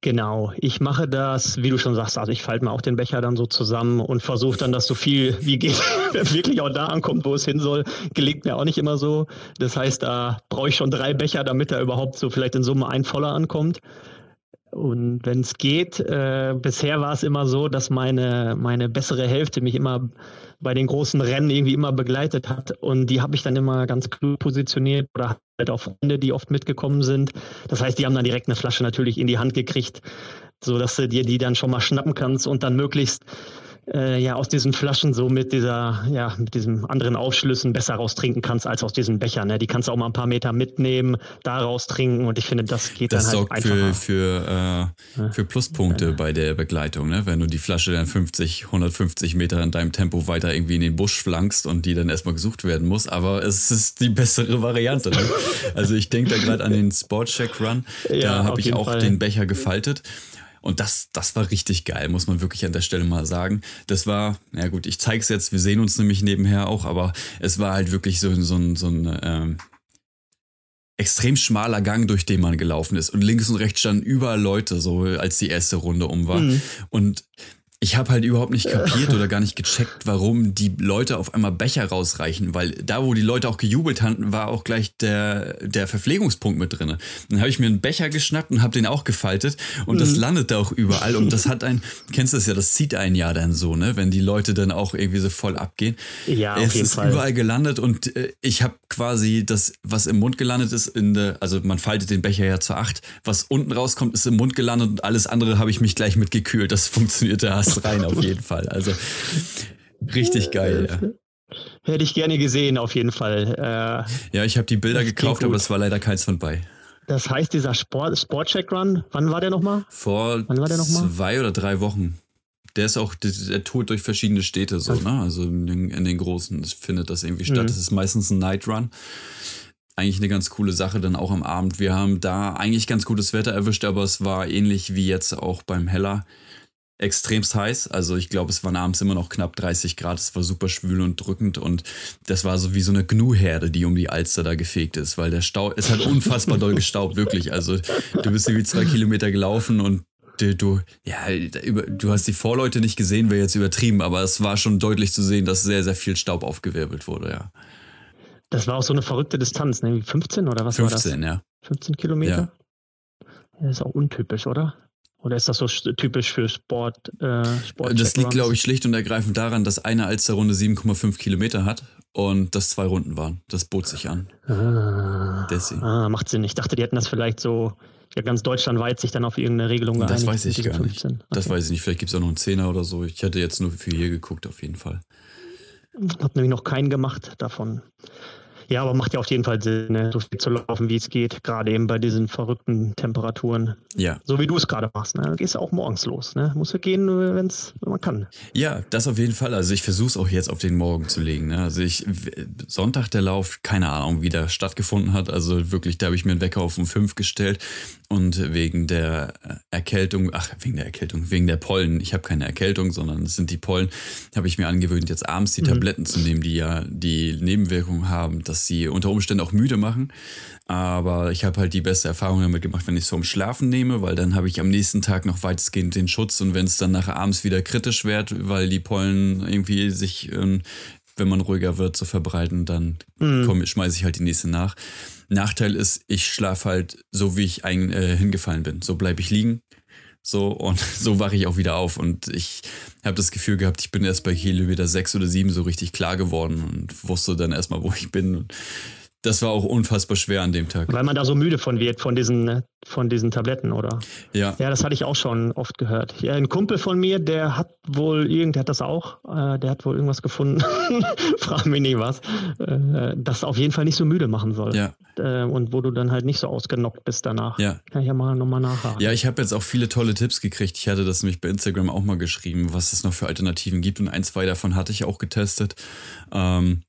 genau, ich mache das, wie du schon sagst, also ich falte mir auch den Becher dann so zusammen und versuche dann, dass so viel wie geht wirklich auch da ankommt, wo es hin soll. Gelingt mir auch nicht immer so. Das heißt, da brauche ich schon drei Becher, damit da überhaupt so vielleicht in Summe ein voller ankommt. Und wenn es geht, äh, bisher war es immer so, dass meine, meine bessere Hälfte mich immer bei den großen Rennen irgendwie immer begleitet hat. Und die habe ich dann immer ganz klug positioniert oder halt auch Freunde, die oft mitgekommen sind. Das heißt, die haben dann direkt eine Flasche natürlich in die Hand gekriegt, sodass du dir die dann schon mal schnappen kannst und dann möglichst äh, ja aus diesen Flaschen so mit dieser, ja, mit diesem anderen Aufschlüssen besser raustrinken kannst als aus diesen Bechern. Ne? Die kannst du auch mal ein paar Meter mitnehmen, daraus trinken und ich finde, das geht das dann halt einfacher. Das sorgt für, für, äh, für Pluspunkte ja. bei der Begleitung, ne? wenn du die Flasche dann 50, 150 Meter in deinem Tempo weiter irgendwie in den Busch flankst und die dann erstmal gesucht werden muss, aber es ist die bessere Variante. Ne? also ich denke da gerade an den Sportcheck Run, ja, da habe ich auch Fall. den Becher gefaltet und das, das war richtig geil, muss man wirklich an der Stelle mal sagen. Das war, na gut, ich zeig's jetzt, wir sehen uns nämlich nebenher auch, aber es war halt wirklich so, so, ein, so ein ähm, extrem schmaler Gang, durch den man gelaufen ist. Und links und rechts standen überall Leute, so als die erste Runde um war. Mhm. Und ich habe halt überhaupt nicht kapiert oder gar nicht gecheckt, warum die Leute auf einmal Becher rausreichen, weil da, wo die Leute auch gejubelt hatten, war auch gleich der, der Verpflegungspunkt mit drin. Dann habe ich mir einen Becher geschnappt und habe den auch gefaltet und mhm. das landet da auch überall und das hat ein, kennst du das ja, das zieht ein Jahr dann so, ne, wenn die Leute dann auch irgendwie so voll abgehen. Ja, es ist Fall. überall gelandet und äh, ich habe quasi das, was im Mund gelandet ist, in der, also man faltet den Becher ja zu acht, was unten rauskommt, ist im Mund gelandet und alles andere habe ich mich gleich mit gekühlt. Das funktionierte Rein auf jeden Fall. Also richtig geil. Ja. Hätte ich gerne gesehen, auf jeden Fall. Äh, ja, ich habe die Bilder gekauft, aber es war leider keins von bei. Das heißt, dieser Sport, Sportcheck Run, wann war der nochmal? Vor der noch mal? zwei oder drei Wochen. Der ist auch, der tourt durch verschiedene Städte so, ne? Also in den, in den großen findet das irgendwie statt. Mhm. Das ist meistens ein Night Run eigentlich eine ganz coole Sache dann auch am Abend. Wir haben da eigentlich ganz gutes Wetter erwischt, aber es war ähnlich wie jetzt auch beim Heller extremst heiß. Also ich glaube, es waren abends immer noch knapp 30 Grad. Es war super schwül und drückend und das war so wie so eine Gnu-Herde, die um die Alster da gefegt ist, weil der Stau, es hat unfassbar doll gestaubt, wirklich. Also du bist irgendwie zwei Kilometer gelaufen und du, du, ja, du hast die Vorleute nicht gesehen, wäre jetzt übertrieben, aber es war schon deutlich zu sehen, dass sehr, sehr viel Staub aufgewirbelt wurde, ja. Das war auch so eine verrückte Distanz, ne? 15 oder was 15, war das? 15, ja. 15 Kilometer? Ja. Das ist auch untypisch, oder? Oder ist das so typisch für Sport? Äh, Sport das liegt, glaube ich, schlicht und ergreifend daran, dass eine Alsterrunde 7,5 Kilometer hat und das zwei Runden waren. Das bot sich an. Ah, ah, macht Sinn. Ich dachte, die hätten das vielleicht so ja, ganz deutschlandweit sich dann auf irgendeine Regelung geeinigt. Das weiß ich gar 15. nicht. Okay. Das weiß ich nicht. Vielleicht gibt es auch noch einen Zehner oder so. Ich hatte jetzt nur für hier geguckt, auf jeden Fall. Ich habe nämlich noch keinen gemacht davon. Ja, aber macht ja auf jeden Fall Sinn, ne? so viel zu laufen, wie es geht, gerade eben bei diesen verrückten Temperaturen. Ja. So wie du es gerade machst. Ne? Gehst du auch morgens los. Ne? Musst du gehen, wenn man kann. Ja, das auf jeden Fall. Also ich versuche es auch jetzt auf den Morgen zu legen. Ne? Also ich, Sonntag der Lauf, keine Ahnung, wie der stattgefunden hat. Also wirklich, da habe ich mir einen Wecker auf um fünf gestellt und wegen der Erkältung, ach, wegen der Erkältung, wegen der Pollen, ich habe keine Erkältung, sondern es sind die Pollen, habe ich mir angewöhnt, jetzt abends die mhm. Tabletten zu nehmen, die ja die Nebenwirkungen haben, dass dass sie unter Umständen auch müde machen. Aber ich habe halt die beste Erfahrung damit gemacht, wenn ich es vorm Schlafen nehme, weil dann habe ich am nächsten Tag noch weitestgehend den Schutz und wenn es dann nachher abends wieder kritisch wird, weil die Pollen irgendwie sich, ähm, wenn man ruhiger wird, so verbreiten, dann mhm. schmeiße ich halt die nächste nach. Nachteil ist, ich schlafe halt so, wie ich ein, äh, hingefallen bin. So bleibe ich liegen. So, und so wache ich auch wieder auf. Und ich habe das Gefühl gehabt, ich bin erst bei Kilometer sechs oder sieben so richtig klar geworden und wusste dann erstmal, wo ich bin. Und das war auch unfassbar schwer an dem Tag. Weil man da so müde von wird, von diesen, von diesen Tabletten, oder? Ja. Ja, das hatte ich auch schon oft gehört. Ja, ein Kumpel von mir, der hat wohl irgend, der hat das auch, äh, der hat wohl irgendwas gefunden, frag mich nicht was, äh, das auf jeden Fall nicht so müde machen soll. Ja. Äh, und wo du dann halt nicht so ausgenockt bist danach. Ja. Kann ich ja mal nochmal nachhaken. Ja, ich habe jetzt auch viele tolle Tipps gekriegt. Ich hatte das nämlich bei Instagram auch mal geschrieben, was es noch für Alternativen gibt. Und ein, zwei davon hatte ich auch getestet. Ähm,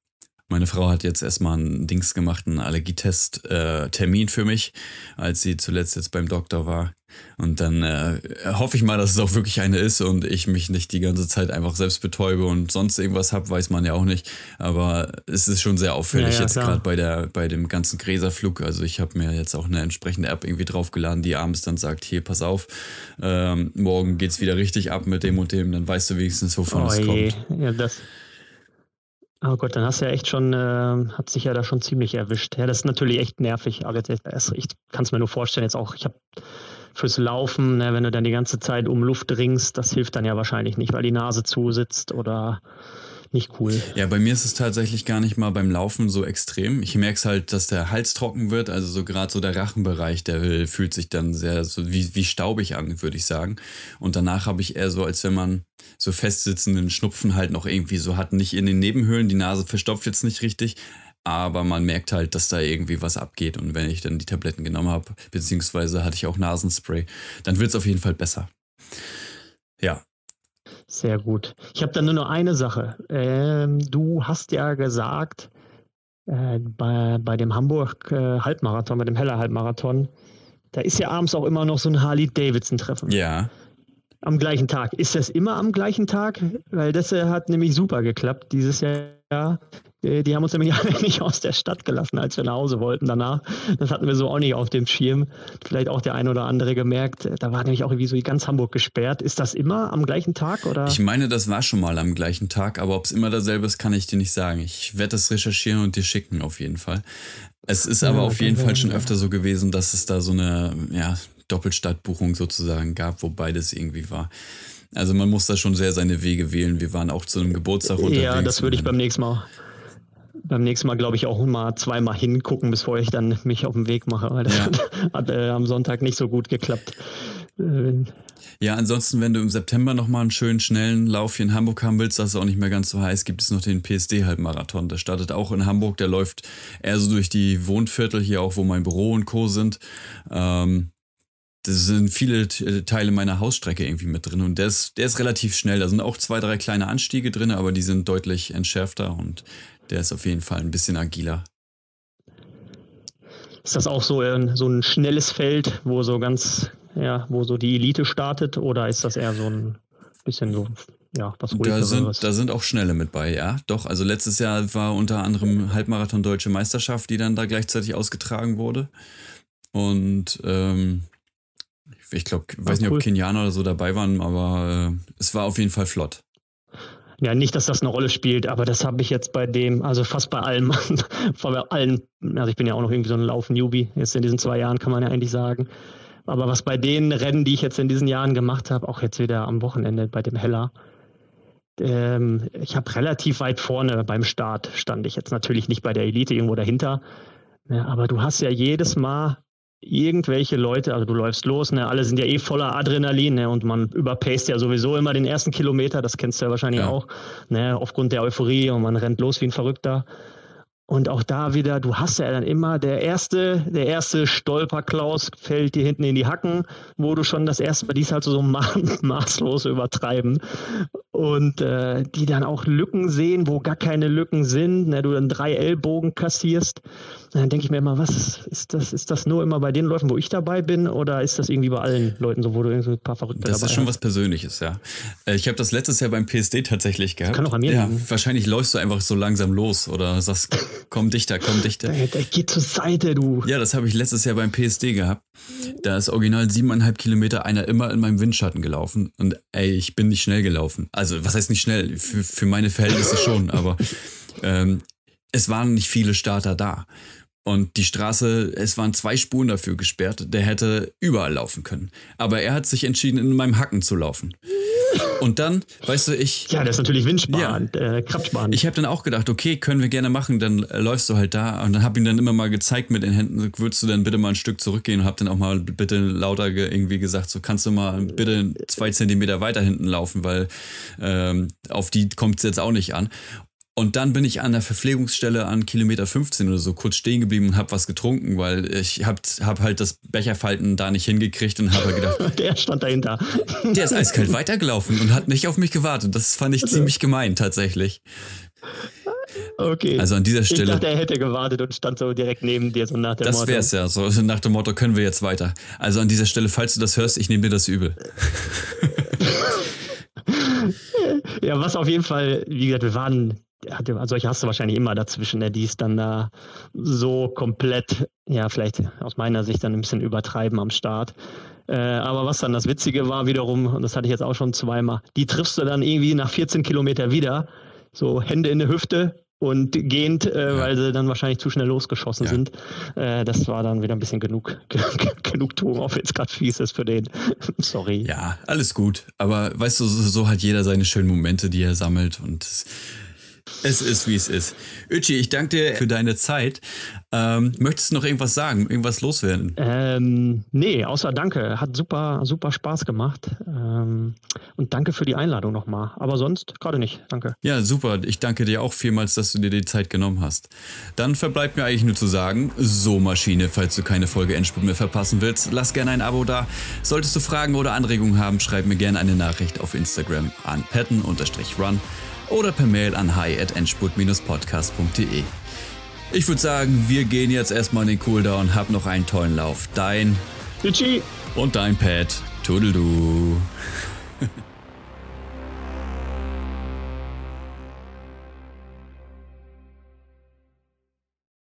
meine Frau hat jetzt erstmal einen Dings gemacht, einen Allergietest-Termin äh, für mich, als sie zuletzt jetzt beim Doktor war. Und dann äh, hoffe ich mal, dass es auch wirklich eine ist und ich mich nicht die ganze Zeit einfach selbst betäube und sonst irgendwas habe, weiß man ja auch nicht. Aber es ist schon sehr auffällig ja, ja, jetzt gerade bei der bei dem ganzen Gräserflug. Also ich habe mir jetzt auch eine entsprechende App irgendwie draufgeladen, die abends dann sagt, hier, pass auf, ähm, morgen geht's wieder richtig ab mit dem und dem, dann weißt du wenigstens, wovon oh, es kommt. Ja, das, Oh Gott, dann hast du ja echt schon, äh, hat sich ja da schon ziemlich erwischt. Ja, das ist natürlich echt nervig. Aber ich kann es mir nur vorstellen, jetzt auch, ich habe fürs Laufen, ne, wenn du dann die ganze Zeit um Luft ringst, das hilft dann ja wahrscheinlich nicht, weil die Nase zusitzt oder nicht cool. Ja, bei mir ist es tatsächlich gar nicht mal beim Laufen so extrem. Ich merke es halt, dass der Hals trocken wird, also so gerade so der Rachenbereich, der fühlt sich dann sehr so wie, wie staubig an, würde ich sagen. Und danach habe ich eher so, als wenn man so festsitzenden Schnupfen halt noch irgendwie so hat, nicht in den Nebenhöhlen, die Nase verstopft jetzt nicht richtig, aber man merkt halt, dass da irgendwie was abgeht. Und wenn ich dann die Tabletten genommen habe, beziehungsweise hatte ich auch Nasenspray, dann wird es auf jeden Fall besser. Ja, sehr gut. Ich habe da nur noch eine Sache. Ähm, du hast ja gesagt, äh, bei, bei dem Hamburg äh, Halbmarathon, bei dem Heller Halbmarathon, da ist ja abends auch immer noch so ein Harley-Davidson-Treffen. Ja. Am gleichen Tag. Ist das immer am gleichen Tag? Weil das äh, hat nämlich super geklappt dieses Jahr. Äh, die haben uns nämlich alle nicht aus der Stadt gelassen, als wir nach Hause wollten danach. Das hatten wir so auch nicht auf dem Schirm. Vielleicht auch der ein oder andere gemerkt. Da war nämlich auch irgendwie so ganz Hamburg gesperrt. Ist das immer am gleichen Tag oder? Ich meine, das war schon mal am gleichen Tag, aber ob es immer dasselbe ist, kann ich dir nicht sagen. Ich werde das recherchieren und dir schicken auf jeden Fall. Es ist aber ja, auf jeden Fall schon öfter so gewesen, dass es da so eine ja, Doppelstadtbuchung sozusagen gab, wo beides irgendwie war. Also man muss da schon sehr seine Wege wählen. Wir waren auch zu einem Geburtstag unterwegs. Ja, das würde ich beim nächsten Mal beim nächsten Mal, glaube ich, auch mal zweimal hingucken, bevor ich dann mich auf den Weg mache. Weil das ja. hat äh, am Sonntag nicht so gut geklappt. Äh, ja, ansonsten, wenn du im September nochmal einen schönen, schnellen Lauf hier in Hamburg haben willst, das ist auch nicht mehr ganz so heiß, gibt es noch den PSD-Halbmarathon. Der startet auch in Hamburg, der läuft eher so durch die Wohnviertel hier auch, wo mein Büro und Co. sind. Ähm, das sind viele Teile meiner Hausstrecke irgendwie mit drin und der ist, der ist relativ schnell. Da sind auch zwei, drei kleine Anstiege drin, aber die sind deutlich entschärfter und der ist auf jeden Fall ein bisschen agiler. Ist das auch so ein, so ein schnelles Feld, wo so ganz, ja, wo so die Elite startet oder ist das eher so ein bisschen so, ja, was ruhiger? Da sind, da sind auch Schnelle mit bei, ja. Doch, also letztes Jahr war unter anderem Halbmarathon Deutsche Meisterschaft, die dann da gleichzeitig ausgetragen wurde. Und ähm, ich glaube, weiß nicht, cool. ob Kenianer oder so dabei waren, aber äh, es war auf jeden Fall flott. Ja, nicht, dass das eine Rolle spielt, aber das habe ich jetzt bei dem, also fast bei allem, bei allen, also ich bin ja auch noch irgendwie so ein Lauf-Newbie, jetzt in diesen zwei Jahren kann man ja eigentlich sagen. Aber was bei den Rennen, die ich jetzt in diesen Jahren gemacht habe, auch jetzt wieder am Wochenende bei dem Heller, ähm, ich habe relativ weit vorne beim Start stand ich jetzt natürlich nicht bei der Elite irgendwo dahinter, ja, aber du hast ja jedes Mal irgendwelche Leute, also du läufst los, ne, alle sind ja eh voller Adrenalin, ne, und man überpaced ja sowieso immer den ersten Kilometer, das kennst du ja wahrscheinlich ja. auch, ne, aufgrund der Euphorie und man rennt los wie ein Verrückter. Und auch da wieder, du hast ja dann immer der erste, der erste Stolperklaus fällt dir hinten in die Hacken, wo du schon das erste Mal, die ist halt so ma maßlos übertreiben. Und äh, die dann auch Lücken sehen, wo gar keine Lücken sind, ne, du dann drei Ellbogen kassierst. Dann denke ich mir immer, was ist das? Ist das nur immer bei den Läufen, wo ich dabei bin, oder ist das irgendwie bei allen Leuten so, wo du irgendwie ein paar Verrückte Das ist schon hast? was Persönliches, ja. Äh, ich habe das letztes Jahr beim PSD tatsächlich gehabt. Das kann auch an mir ja, liegen. Wahrscheinlich läufst du einfach so langsam los oder sagst, komm dichter, komm dichter. Der, der geht zur Seite, du. Ja, das habe ich letztes Jahr beim PSD gehabt. Da ist original siebeneinhalb Kilometer einer immer in meinem Windschatten gelaufen. Und ey, ich bin nicht schnell gelaufen. Also, was heißt nicht schnell? Für, für meine Verhältnisse schon, aber ähm, es waren nicht viele Starter da. Und die Straße, es waren zwei Spuren dafür gesperrt. Der hätte überall laufen können. Aber er hat sich entschieden, in meinem Hacken zu laufen. Und dann, weißt du, ich. Ja, das ist natürlich Windsparen, ja, äh, Kraftsparen. Ich habe dann auch gedacht, okay, können wir gerne machen, dann äh, läufst du halt da. Und dann habe ihm dann immer mal gezeigt mit den Händen, würdest du dann bitte mal ein Stück zurückgehen und habe dann auch mal bitte lauter ge irgendwie gesagt, so kannst du mal bitte zwei Zentimeter weiter hinten laufen, weil ähm, auf die kommt es jetzt auch nicht an. Und dann bin ich an der Verpflegungsstelle an Kilometer 15 oder so kurz stehen geblieben und habe was getrunken, weil ich habe hab halt das Becherfalten da nicht hingekriegt und habe halt gedacht. der stand dahinter. Der ist eiskalt weitergelaufen und hat nicht auf mich gewartet. Das fand ich ziemlich gemein tatsächlich. Okay. Also an dieser Stelle. Ich dachte, er hätte gewartet und stand so direkt neben dir, so nach dem das Motto. Das wär's ja, so nach dem Motto, können wir jetzt weiter. Also an dieser Stelle, falls du das hörst, ich nehme dir das übel. ja, was auf jeden Fall, wie gesagt, wir waren hatte, solche hast du wahrscheinlich immer dazwischen, ne, die es dann da so komplett, ja, vielleicht aus meiner Sicht dann ein bisschen übertreiben am Start. Äh, aber was dann das Witzige war wiederum, und das hatte ich jetzt auch schon zweimal, die triffst du dann irgendwie nach 14 Kilometer wieder, so Hände in der Hüfte und gehend, äh, ja. weil sie dann wahrscheinlich zu schnell losgeschossen ja. sind. Äh, das war dann wieder ein bisschen genug, Genugtuung, auch wenn es gerade fies ist für den. Sorry. Ja, alles gut. Aber weißt du, so hat jeder seine schönen Momente, die er sammelt und es ist, wie es ist. Öchi, ich danke dir für deine Zeit. Ähm, möchtest du noch irgendwas sagen, irgendwas loswerden? Ähm, nee, außer danke. Hat super, super Spaß gemacht. Ähm, und danke für die Einladung nochmal. Aber sonst gerade nicht. Danke. Ja, super. Ich danke dir auch vielmals, dass du dir die Zeit genommen hast. Dann verbleibt mir eigentlich nur zu sagen, so Maschine, falls du keine Folge Endspurt mehr verpassen willst, lass gerne ein Abo da. Solltest du Fragen oder Anregungen haben, schreib mir gerne eine Nachricht auf Instagram an patten-run oder per Mail an hi.endspurt-podcast.de. Ich würde sagen, wir gehen jetzt erstmal in den Cooldown. Hab noch einen tollen Lauf. Dein Itchy und dein Pet. Tudeldu.